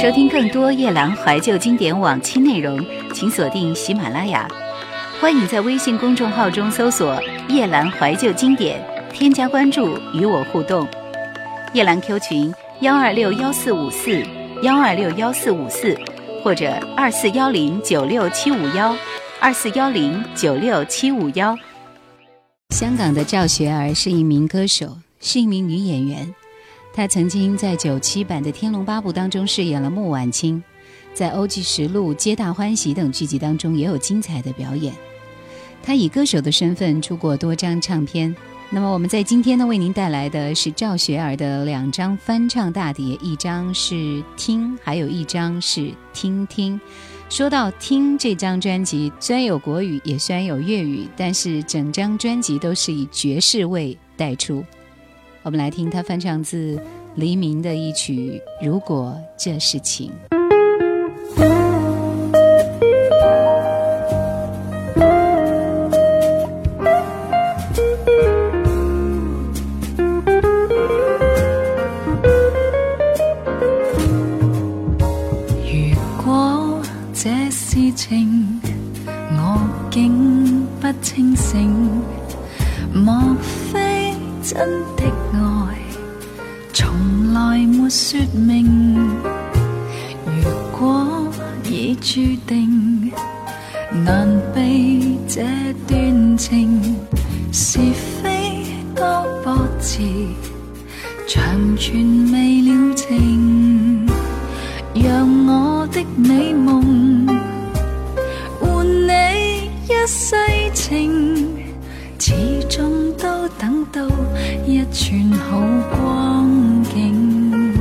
收听更多夜兰怀旧经典往期内容，请锁定喜马拉雅。欢迎在微信公众号中搜索“夜兰怀旧经典”，添加关注与我互动。夜兰 Q 群：幺二六幺四五四幺二六幺四五四，或者二四幺零九六七五幺二四幺零九六七五幺。香港的赵学而是一名歌手，是一名女演员。他曾经在九七版的《天龙八部》当中饰演了穆婉清，在《欧记实录》《皆大欢喜》等剧集当中也有精彩的表演。他以歌手的身份出过多张唱片。那么我们在今天呢，为您带来的是赵学而的两张翻唱大碟，一张是《听》，还有一张是《听听》。说到《听》这张专辑，虽然有国语，也虽然有粤语，但是整张专辑都是以爵士味带出。我们来听他翻唱自黎明的一曲《如果这是情》。如果这是情，我竟不清醒，莫非真的爱，从来没？说明，如果已注定，难避这段情，是非多波折，长存未了情，让我的美梦换你一世情，一串好光景。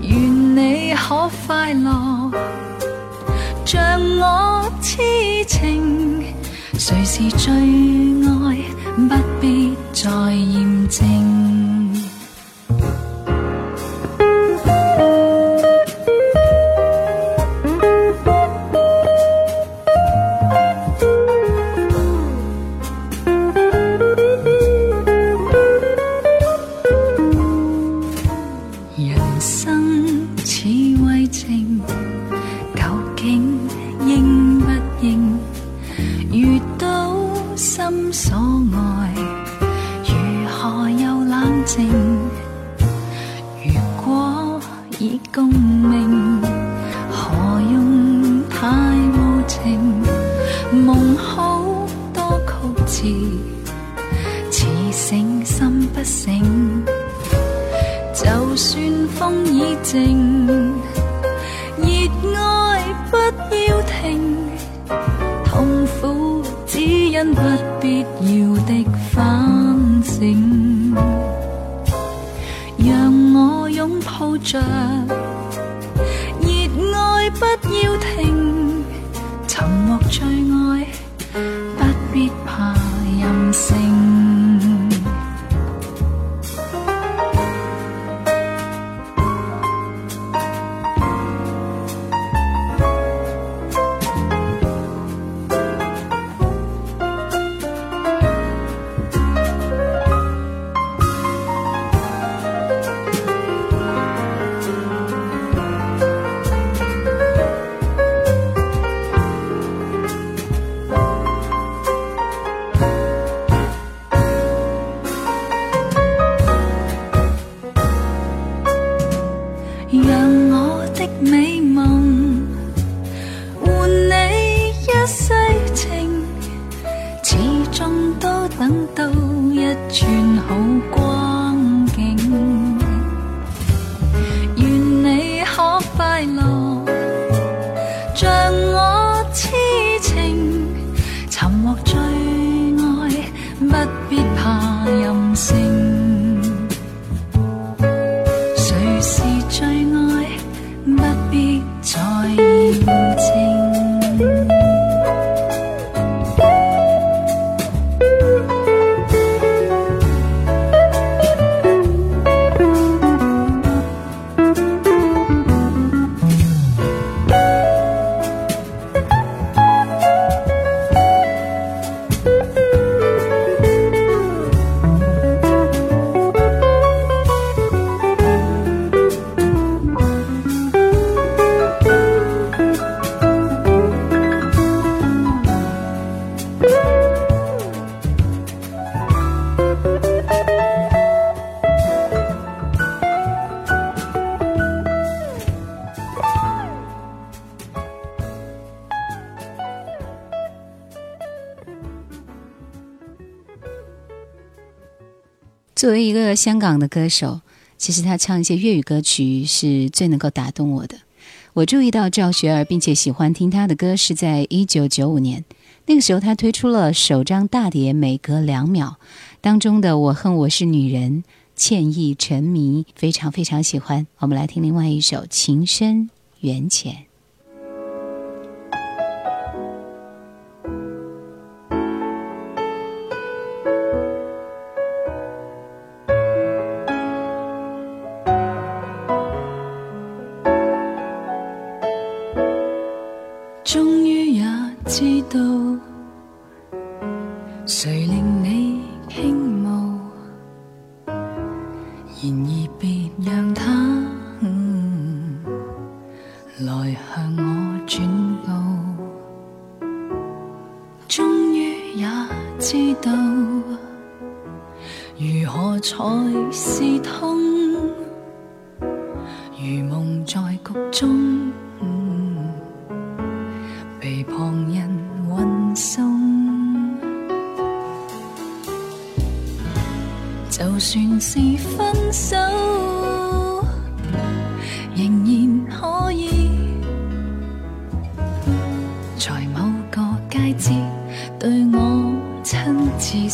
愿你可快乐，像我痴情，谁是最爱？不必再验证。热爱不要停沉默最爱。香港的歌手，其实他唱一些粤语歌曲是最能够打动我的。我注意到赵学而，并且喜欢听他的歌，是在一九九五年。那个时候，他推出了首张大碟《每隔两秒》当中的《我恨我是女人》，歉意沉迷，非常非常喜欢。我们来听另外一首《情深缘浅》。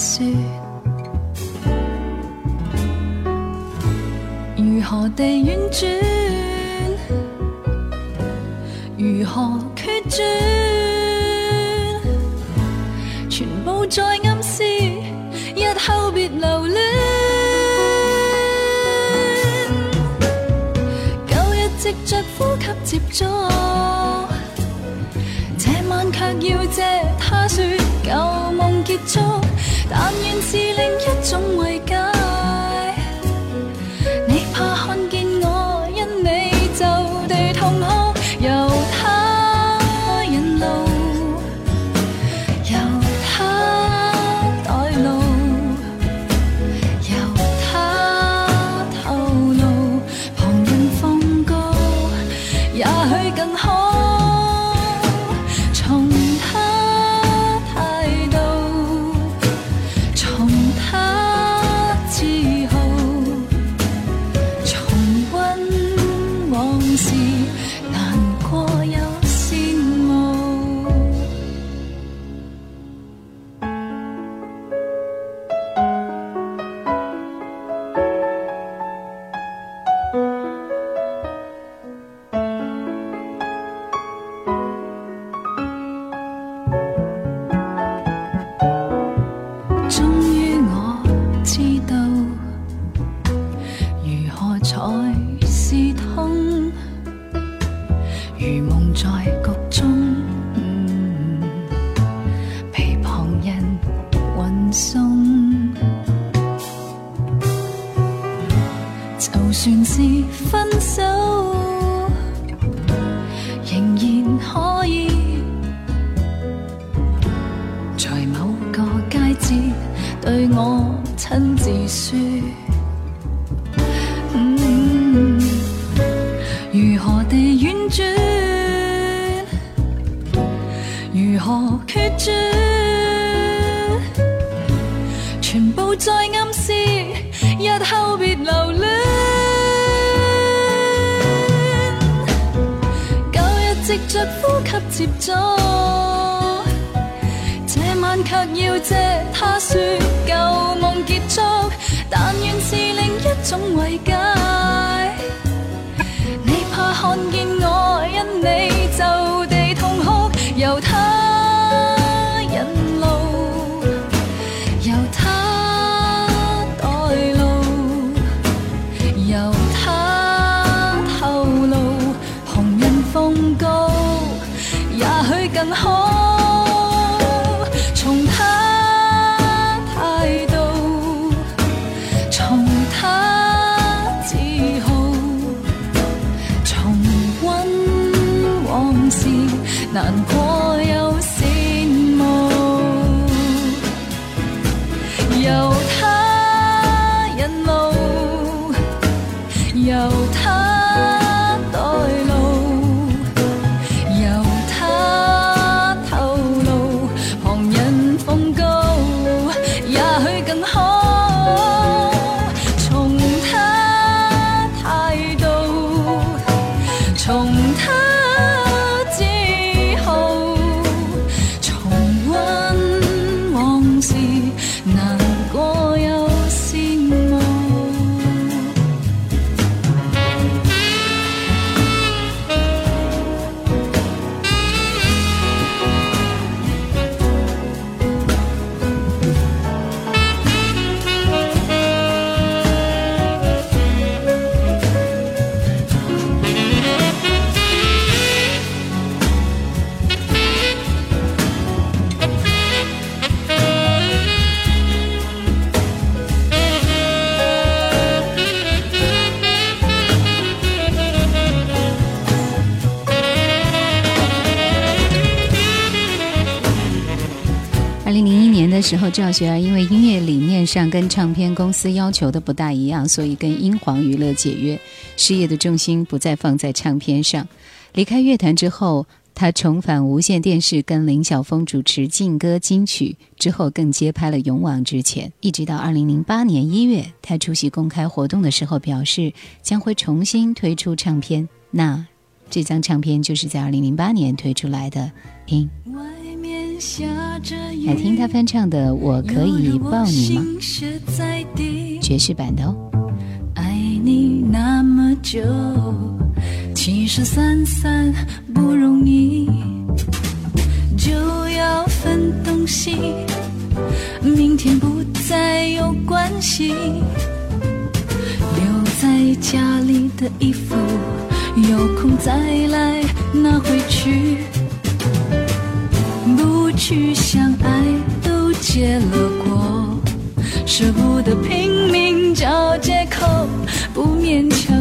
说如何地婉转如何决绝全部在暗示日后别留恋旧日直着呼吸接触这晚却要借他说旧梦结束但愿是另一种。说如何地婉转？如何决绝？全部在暗示日后别留恋。旧日即着呼吸接触。却要借他说旧梦结束，但愿是另一种慰解。你怕看见。时候，赵学而因为音乐理念上跟唱片公司要求的不大一样，所以跟英皇娱乐解约，事业的重心不再放在唱片上。离开乐坛之后，他重返无线电视，跟林晓峰主持劲歌金曲，之后更接拍了《勇往直前》。一直到二零零八年一月，他出席公开活动的时候表示将会重新推出唱片。那这张唱片就是在二零零八年推出来的。听。来听他翻唱的《我可以抱你吗》，爵士版的哦。爱你那么久，其实散散不容易，就要分东西，明天不再有关系。留在家里的衣服，有空再来拿回去。去相爱都结了果，舍不得拼命找借口，不勉强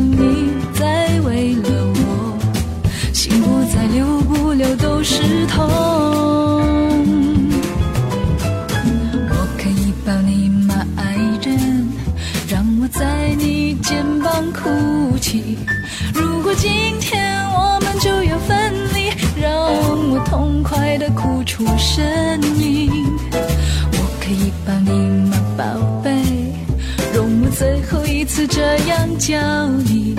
这样叫你，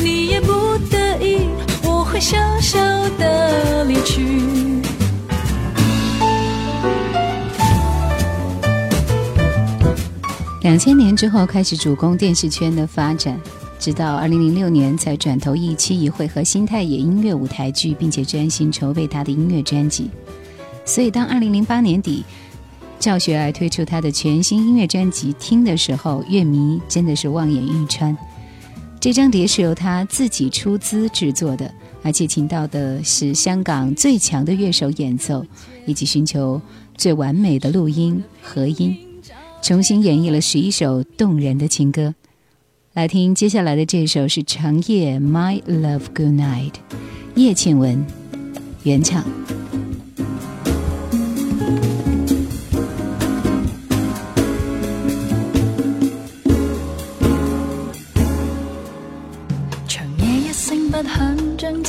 你也不得已，我会笑笑的离去。两千年之后，开始主攻电视圈的发展。直到二零零六年才转投一期一会和新太野音乐舞台剧，并且专心筹备他的音乐专辑。所以，当二零零八年底赵学而推出他的全新音乐专辑《听》的时候，乐迷真的是望眼欲穿。这张碟是由他自己出资制作的，而且请到的是香港最强的乐手演奏，以及寻求最完美的录音和音，重新演绎了十一首动人的情歌。来听接下来的这首是长夜 My Love Good Night，叶倩文原唱。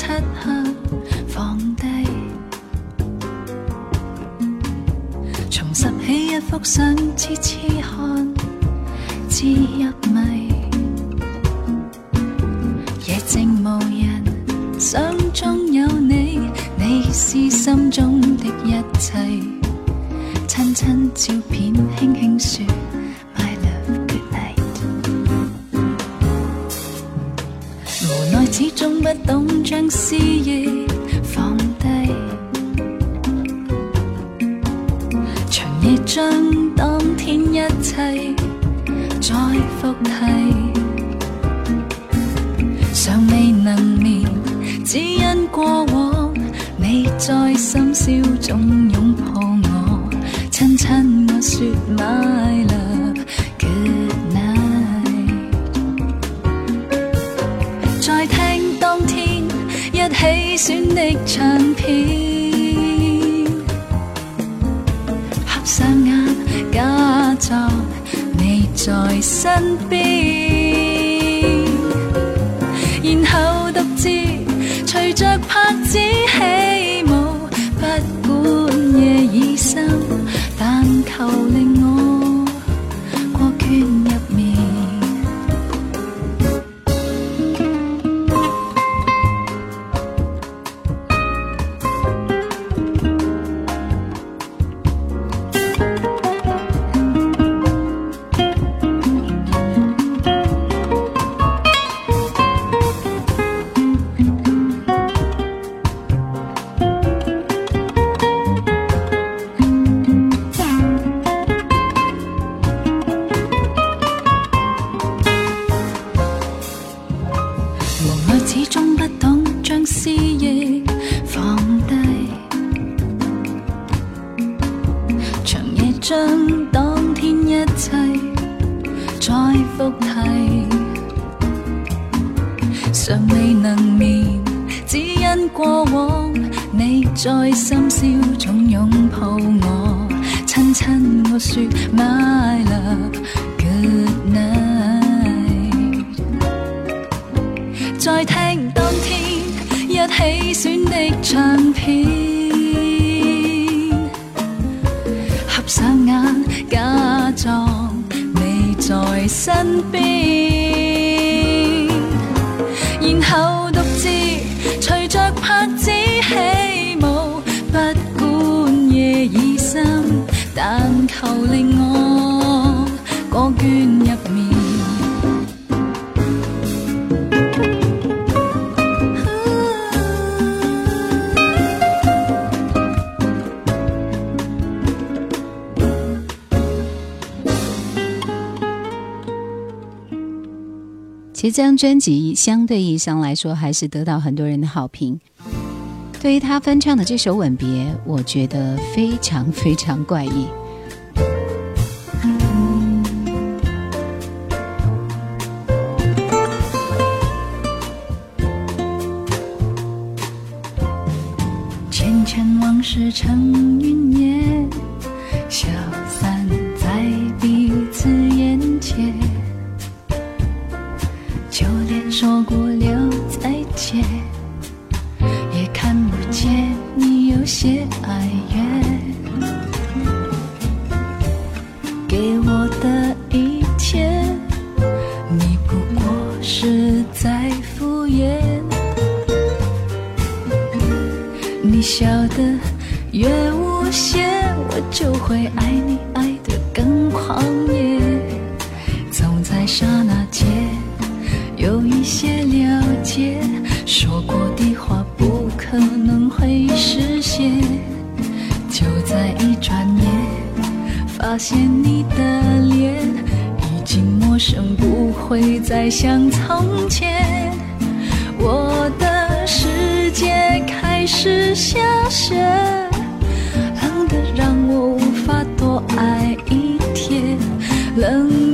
漆黑放低，重拾起一幅相，痴痴看，只入迷。相中有你，你是心中的一切。亲亲照片，轻轻说始终不懂将思忆放低，长夜将当天一切再复提，尚未能眠。只因过往，你在深宵中拥抱我，亲亲我说 My 选的唱片，合上眼假装你在身边，复题尚未能眠，只因过往你在深宵总拥抱我，亲亲。說 My love good night，再聽當天一起選的唱片，合上眼在身边，然后独自随着拍子起舞，不管夜已深，但求令我这张专辑相对意义上来说，还是得到很多人的好评。对于他翻唱的这首《吻别》，我觉得非常非常怪异。前尘往事成云你笑得越无邪，我就会爱你爱得更狂野。总在刹那间有一些了解，说过的话不可能会实现。就在一转眼，发现你的脸已经陌生，不会再像从前。我的世界开是下雪，冷得让我无法多爱一天，冷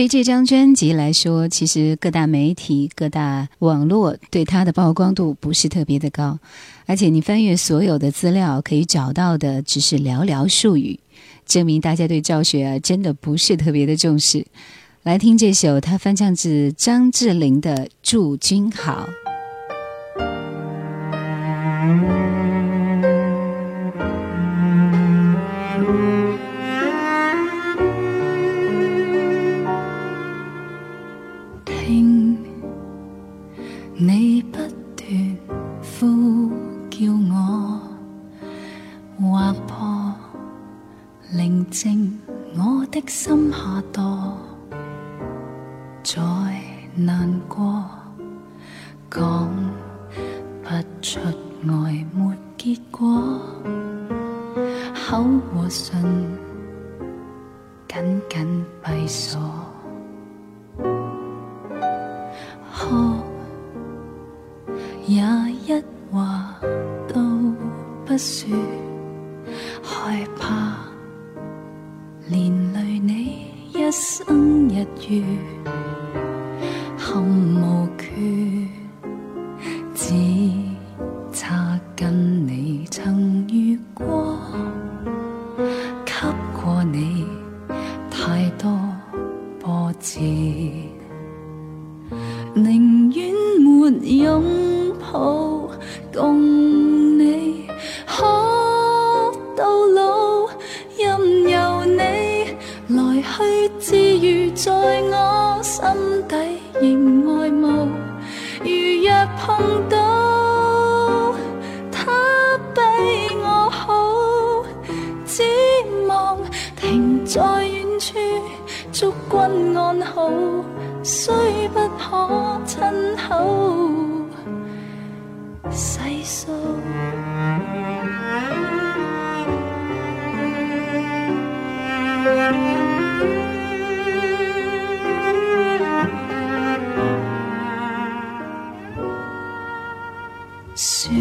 对这张专辑来说，其实各大媒体、各大网络对它的曝光度不是特别的高，而且你翻阅所有的资料，可以找到的只是寥寥数语，证明大家对赵雪啊真的不是特别的重视。来听这首他翻唱自张智霖的《祝君好》。说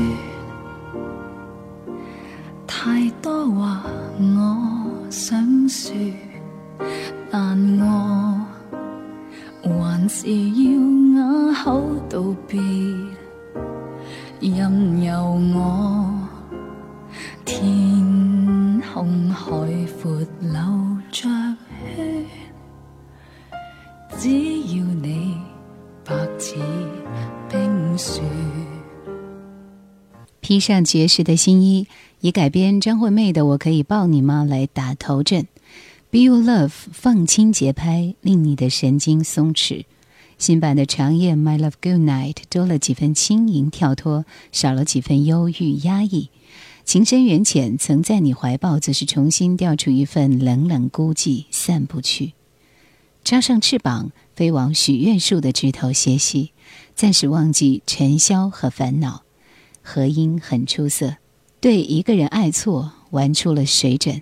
披上爵士的新衣，以改编张惠妹的《我可以抱你吗》来打头阵。Be your Love 放轻节拍，令你的神经松弛。新版的长夜 My Love Good Night 多了几分轻盈跳脱，少了几分忧郁压抑。情深缘浅，曾在你怀抱，则是重新调出一份冷冷孤寂，散不去。插上翅膀，飞往许愿树的枝头歇息，暂时忘记尘嚣和烦恼。和音很出色，对一个人爱错玩出了水准，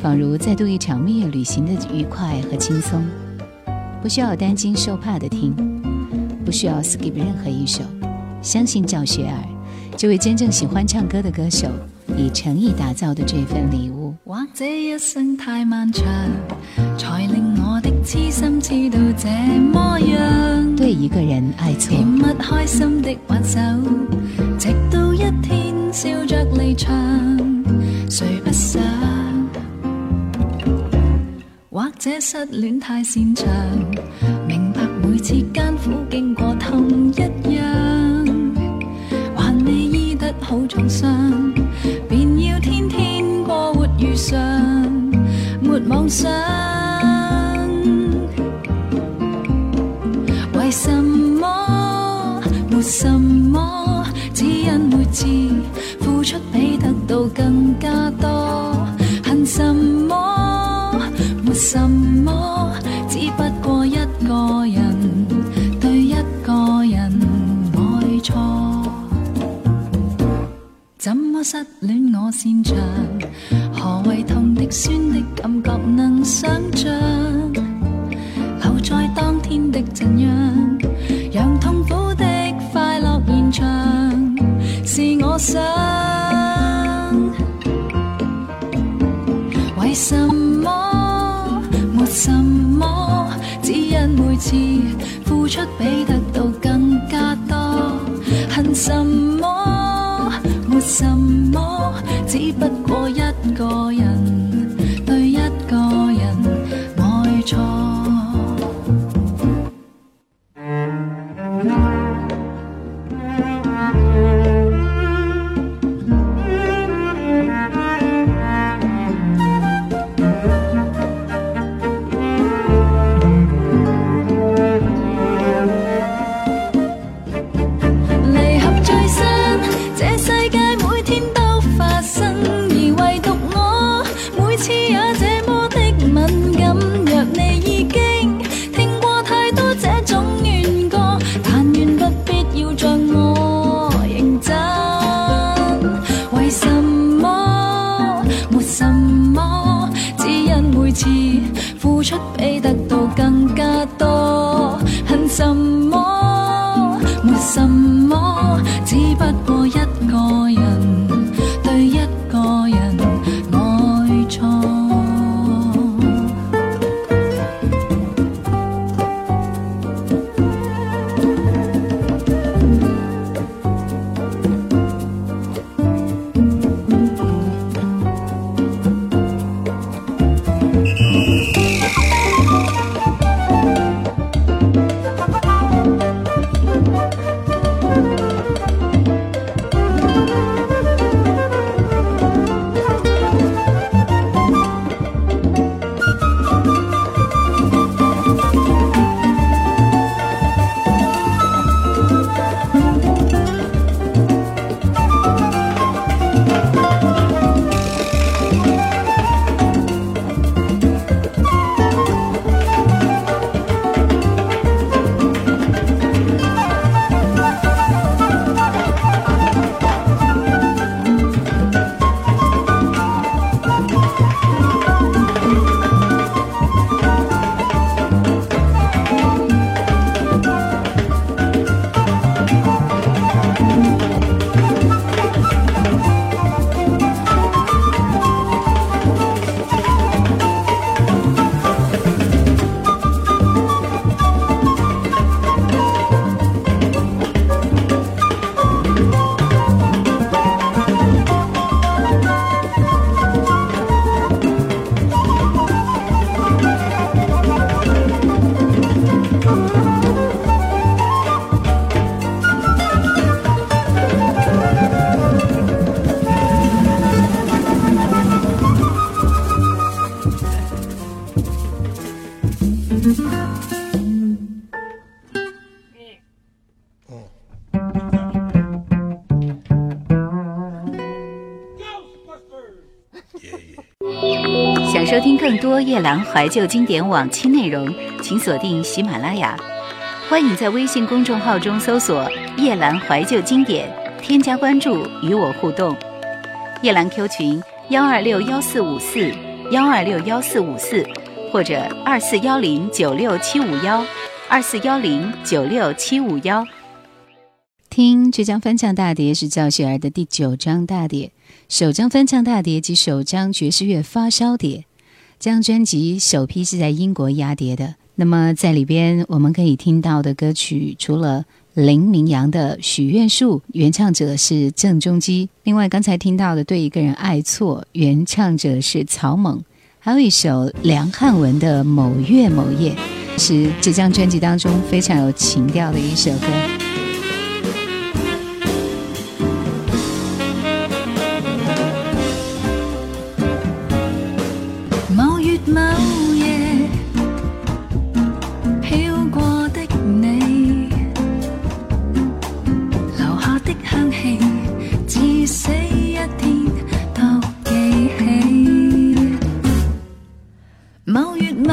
仿如再度一场蜜月旅行的愉快和轻松，不需要担惊受怕的听，不需要 skip 任何一首，相信赵雪儿，这位真正喜欢唱歌的歌手，以诚意打造的这份礼物。或者一生太漫长，才令我的痴心痴到这么样。对一个人爱错，甜蜜开心的挽手，直到一天笑着离场，谁不想？或者失恋太擅长，明白每次艰苦经过同一样，还未医得好重伤，想。为什么？没什么，只因每次付出比得到更加多。恨什么？没什么，只不过一个人对一个人爱错。怎么失恋我擅长？何谓痛的酸能想象？留在当天的怎样，让痛苦的快乐延长，是我想。为什么？没什么，只因每次付出比得到更加多。恨什么？没什么，只不过一个付出比得到更多夜兰怀旧经典往期内容，请锁定喜马拉雅。欢迎在微信公众号中搜索“夜兰怀旧经典”，添加关注与我互动。夜兰 Q 群：幺二六幺四五四幺二六幺四五四，或者二四幺零九六七五幺二四幺零九六七五幺。听这张翻唱大碟是赵雪儿的第九张大碟，首张翻唱大碟及首张爵士乐发烧碟。这张专辑首批是在英国压碟的。那么在里边我们可以听到的歌曲，除了林明阳的《许愿树》，原唱者是郑中基；另外刚才听到的《对一个人爱错》，原唱者是曹猛；还有一首梁汉文的《某月某夜》，是这张专辑当中非常有情调的一首歌。下的香氣，至死一天都记起。某月某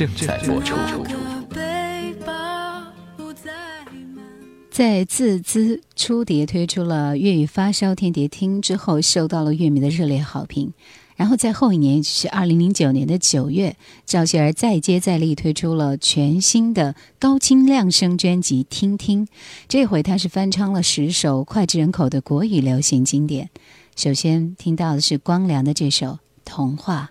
正在播出。在自资初碟推出了粤语发烧天碟听之后，受到了乐迷的热烈好评。然后在后一年，就是二零零九年的九月，赵雪儿再接再厉推出了全新的高清量声专辑《听听》，这回她是翻唱了十首脍炙人口的国语流行经典。首先听到的是光良的这首《童话》。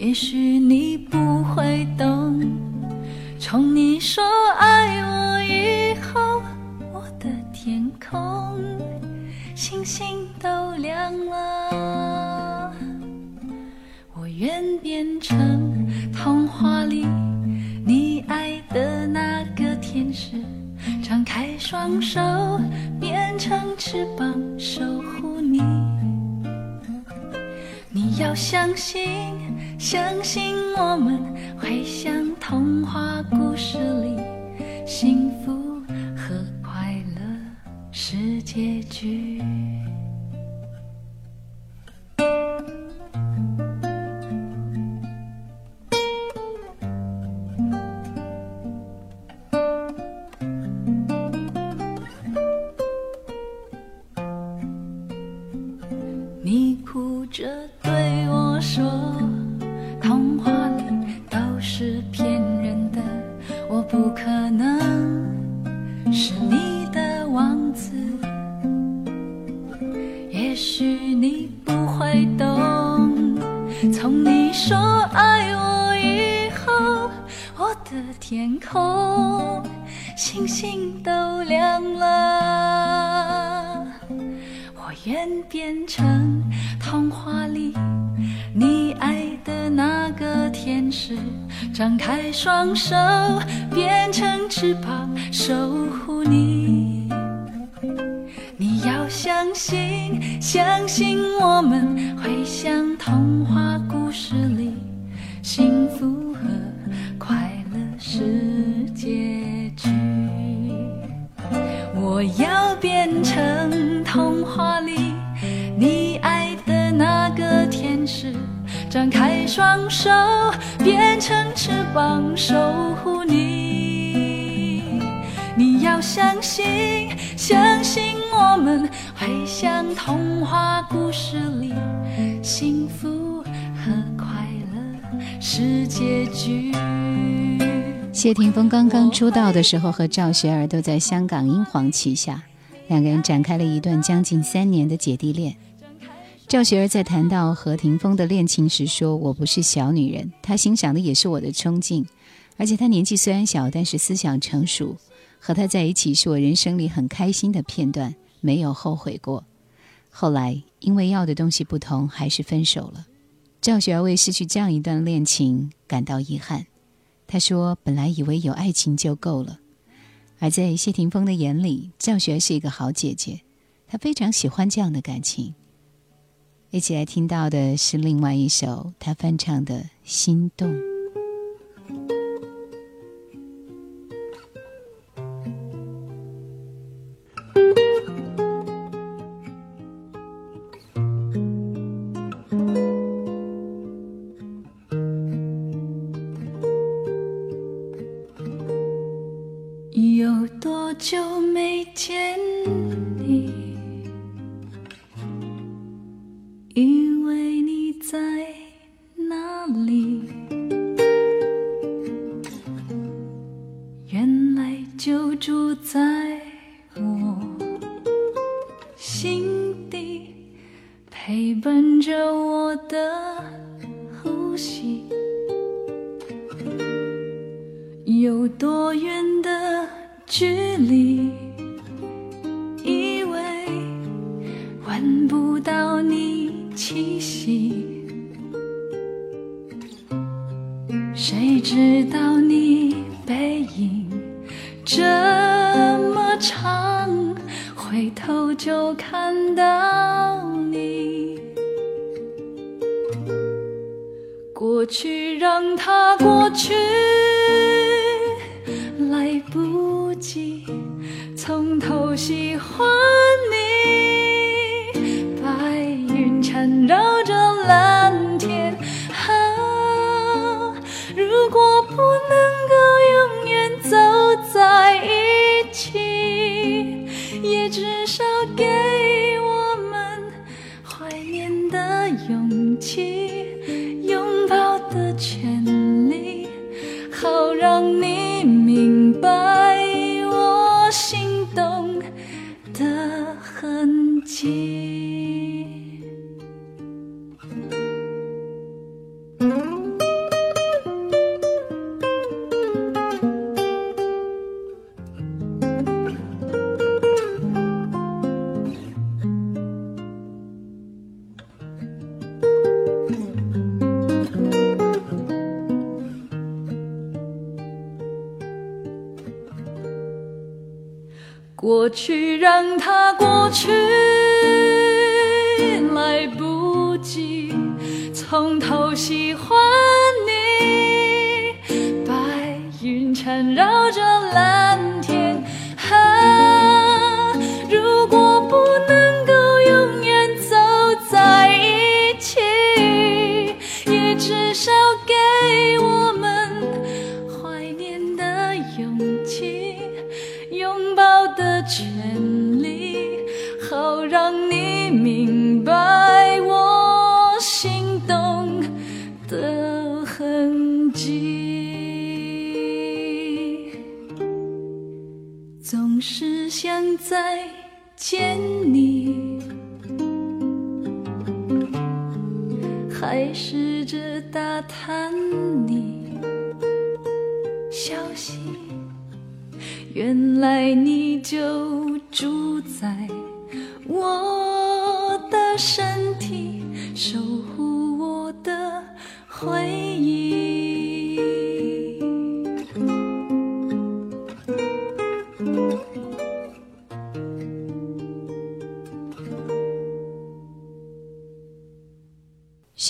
也许你不会懂，从你说爱我以后，我的天空星星都亮了。我愿变成童话里你爱的那个天使，张开双手变成翅膀守护你。你要相信，相信我们会像童话故事里，幸福和快乐是结局。成童话里你爱的那个天使，张开双手变成翅膀守护你。你要相信，相信我们会像童话故事里，幸福和快乐是结局。谢霆锋刚刚出道的时候，和赵学而都在香港英皇旗下，两个人展开了一段将近三年的姐弟恋。赵学而在谈到和霆锋的恋情时说：“我不是小女人，他欣赏的也是我的冲劲，而且他年纪虽然小，但是思想成熟。和他在一起是我人生里很开心的片段，没有后悔过。后来因为要的东西不同，还是分手了。”赵学而为失去这样一段恋情感到遗憾。他说：“本来以为有爱情就够了，而在谢霆锋的眼里，教学是一个好姐姐，他非常喜欢这样的感情。”一起来听到的是另外一首他翻唱的《心动》。有多远的距离？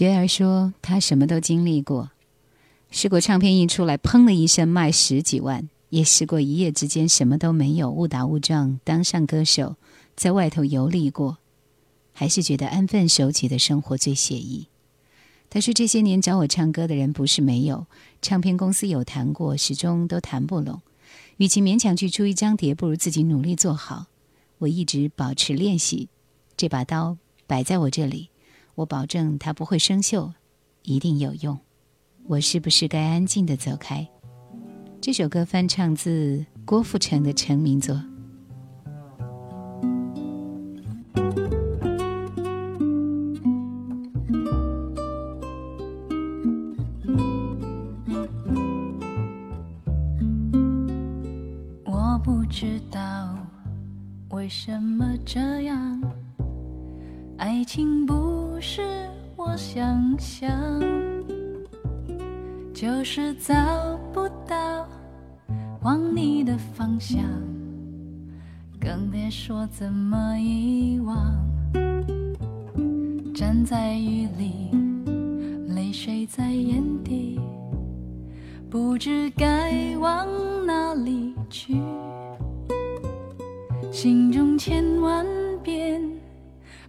学儿说他什么都经历过，试过唱片一出来，砰的一声卖十几万。也试过一夜之间什么都没有，误打误撞当上歌手，在外头游历过，还是觉得安分守己的生活最写意。他说：“这些年找我唱歌的人不是没有，唱片公司有谈过，始终都谈不拢。与其勉强去出一张碟，不如自己努力做好。我一直保持练习，这把刀摆在我这里，我保证它不会生锈，一定有用。我是不是该安静的走开？”这首歌翻唱自郭富城的成名作。我不知道为什么这样，爱情不是我想象，就是找不到往你的方向，更别说怎么遗忘。站在雨里，泪水在眼底，不知该往哪里去。心中千万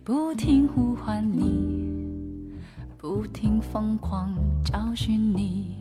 不停呼唤你，不停疯狂找寻你。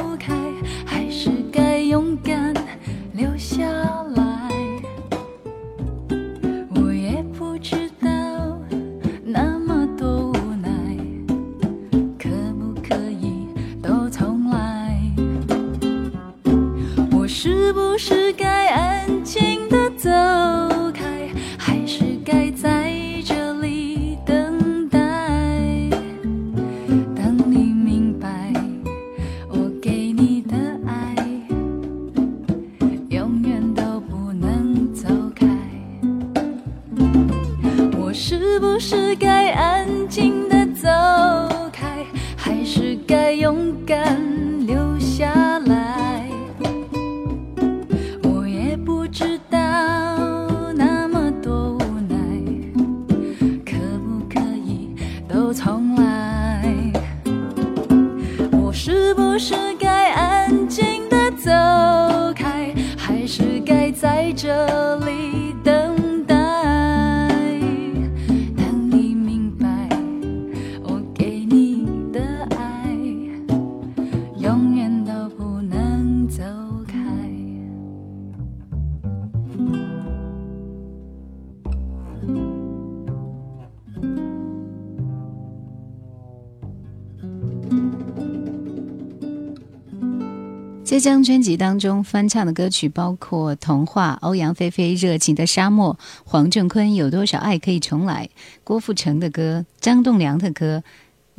这张专辑当中翻唱的歌曲包括《童话》、欧阳菲菲《热情的沙漠》、黄振坤《有多少爱可以重来》、郭富城的歌、张栋梁的歌。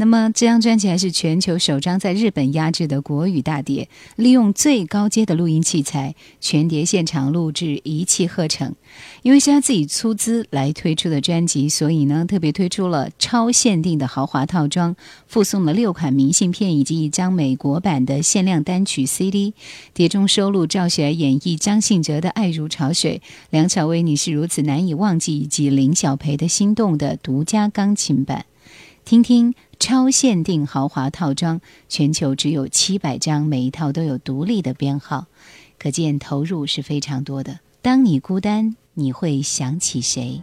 那么这张专辑还是全球首张在日本压制的国语大碟，利用最高阶的录音器材，全碟现场录制，一气呵成。因为是他自己出资来推出的专辑，所以呢特别推出了超限定的豪华套装，附送了六款明信片以及一张美国版的限量单曲 CD。碟中收录赵雪儿演绎张信哲的《爱如潮水》，梁朝伟《你是如此难以忘记》以及林小培的《心动》的独家钢琴版。听听超限定豪华套装，全球只有七百张，每一套都有独立的编号，可见投入是非常多的。当你孤单，你会想起谁？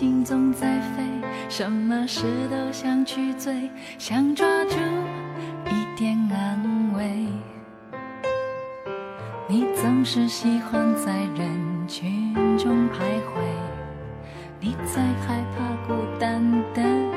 心总在飞，什么事都想去追，想抓住一点安慰。你总是喜欢在人群中徘徊，你在害怕孤单的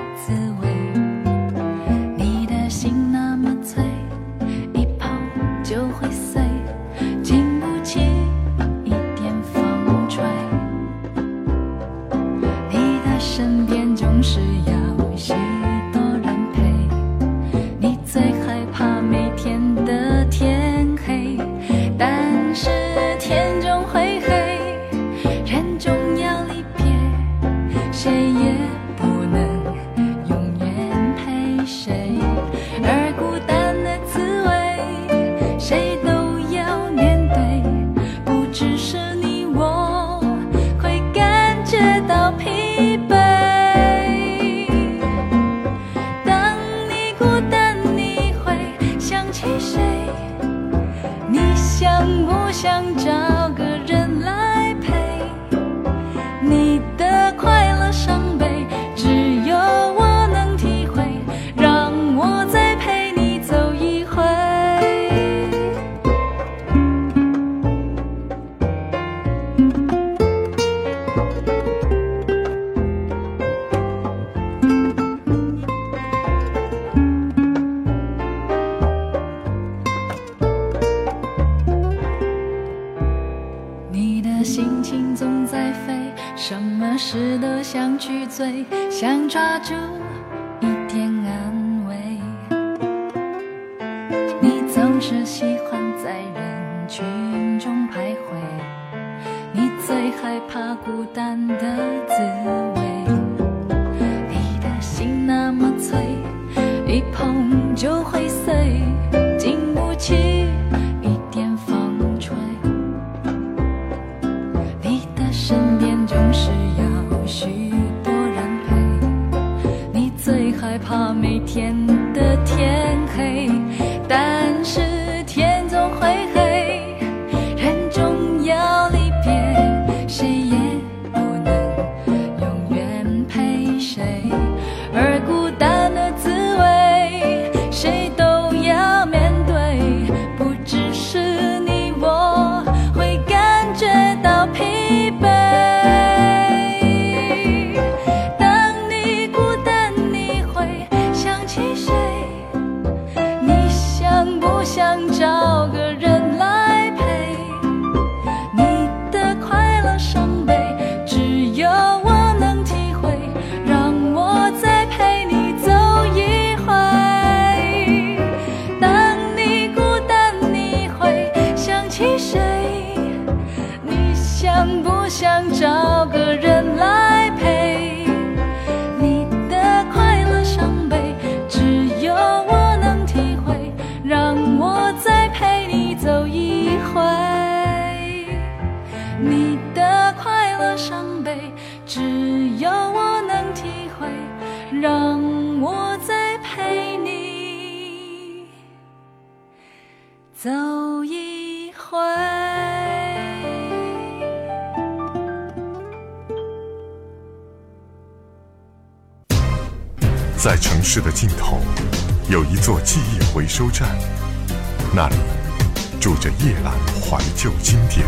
收站，那里住着夜阑怀旧经典。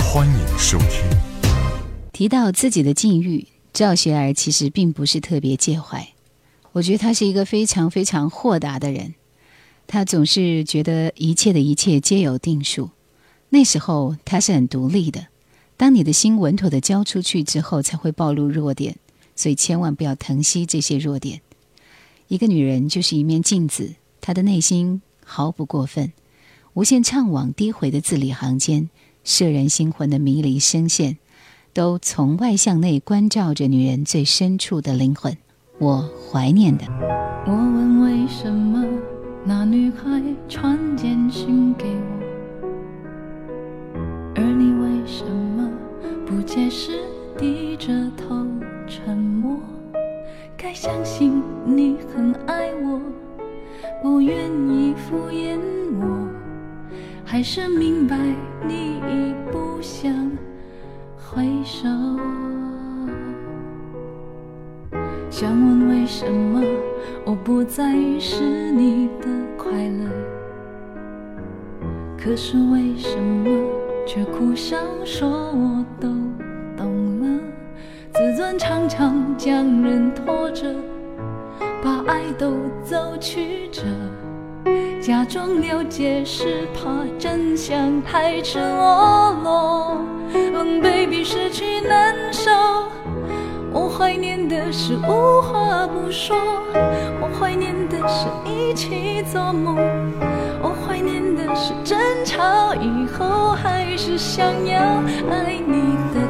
欢迎收听。提到自己的境遇，赵学而其实并不是特别介怀。我觉得他是一个非常非常豁达的人，他总是觉得一切的一切皆有定数。那时候他是很独立的，当你的心稳妥的交出去之后，才会暴露弱点，所以千万不要疼惜这些弱点。一个女人就是一面镜子，她的内心毫不过分，无限怅惘低回的字里行间，摄人心魂的迷离声线。都从外向内关照着女人最深处的灵魂。我怀念的，我问为什么那女孩传简讯给我，而你为什么不解释，低着头沉默？该相信你很爱我，不愿意敷衍我，还是明白你已不想回首？想问为什么我不再是你的快乐？可是为什么却苦笑说我都？自尊常常将人拖着，把爱都走曲折。假装了解是怕真相太赤裸裸，冷 baby 失去难受。我怀念的是无话不说，我怀念的是一起做梦，我怀念的是争吵以后还是想要爱你的。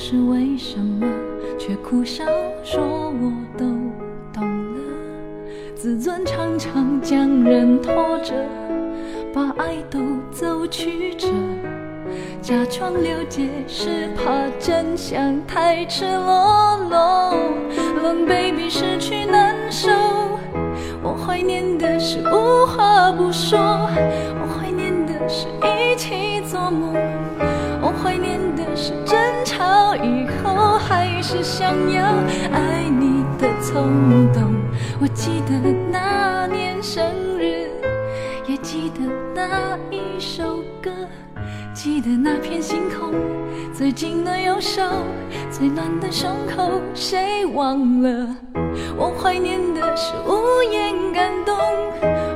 是为什么却苦笑说我都懂了？自尊常常将人拖着。把爱都走曲折，假装了解是怕真相太赤裸裸。冷 baby 失去难受，我怀念的是无话不说，我怀念的是一起做梦，想要爱你的冲动。我记得那年生日，也记得那一首歌，记得那片星空，最近的右手，最暖的胸口，谁忘了？我怀念的是无言感动，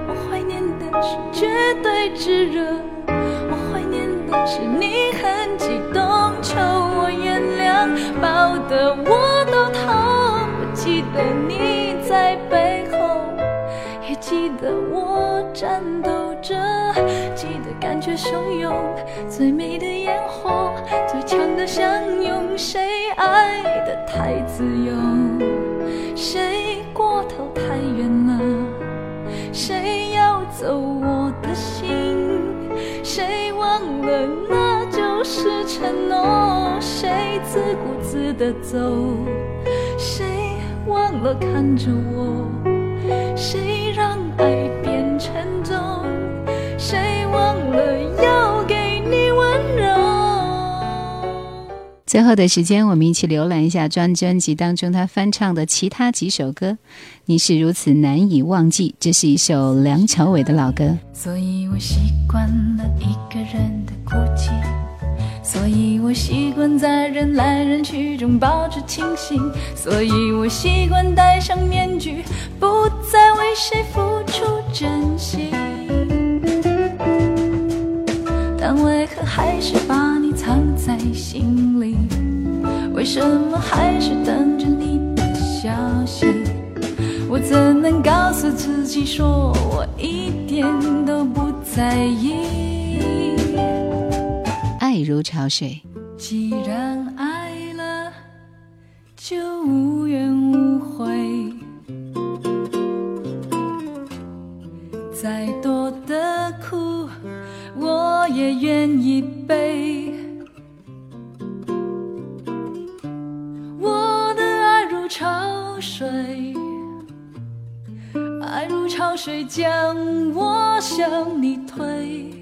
我怀念的是绝对炙热，我怀念的是你很激动，求抱得我都痛。我记得你在背后，也记得我战斗着，记得感觉汹涌，最美的烟火，最强的相拥，谁爱的太自由？谁过头太远了？谁要走我的心？谁忘了那就是承诺？谁自顾自的走？谁忘了看着我？谁让爱变沉重？谁忘了要给你温柔？最后的时间，我们一起浏览一下专专辑当中他翻唱的其他几首歌。你是如此难以忘记，这是一首梁朝伟的老歌。所以我习惯了一个人的哭泣，所以我习惯在人来人去中保持清醒，所以我习惯戴上面具，不再为谁付出真心。但为何还是把你藏在心里？为什么还是等着你的消息？我怎能告诉自己说我一点都不在意？如潮水，既然爱了，就无怨无悔。再多的苦，我也愿意背。我的爱如潮水，爱如潮水将我向你推，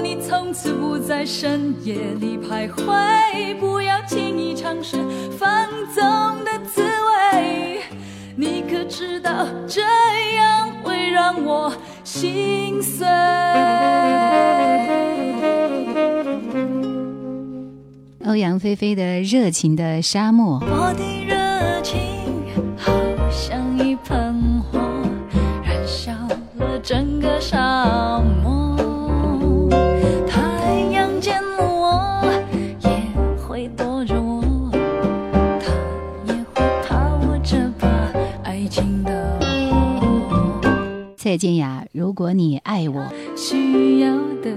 你从此不在深夜里徘徊，不要轻易尝试放纵的滋味。你可知道，这样会让我心碎？欧阳菲菲的《热情的沙漠》。我的热情蔡健雅，如果你爱我，需要的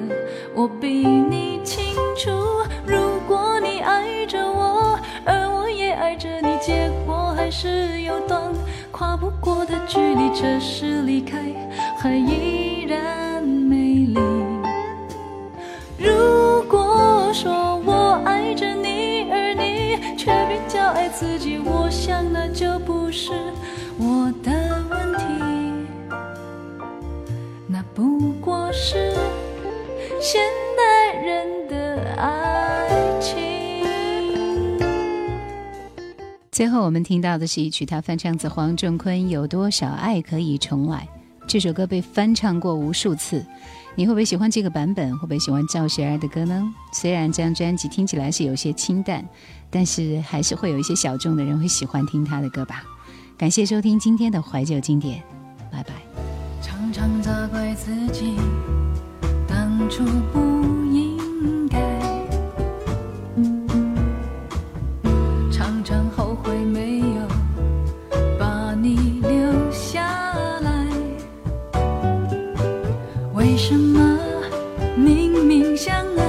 我比你清楚。如果你爱着我，而我也爱着你，结果还是有段跨不过的距离。这时离开还依然美丽。如果说我爱着你，而你却比较爱自己，我最后我们听到的是一曲他翻唱自黄仲坤《有多少爱可以重来》。这首歌被翻唱过无数次，你会不会喜欢这个版本？会不会喜欢赵学而的歌呢？虽然这张专辑听起来是有些清淡，但是还是会有一些小众的人会喜欢听他的歌吧。感谢收听今天的怀旧经典，拜拜。常常责怪自己当初不明明相爱，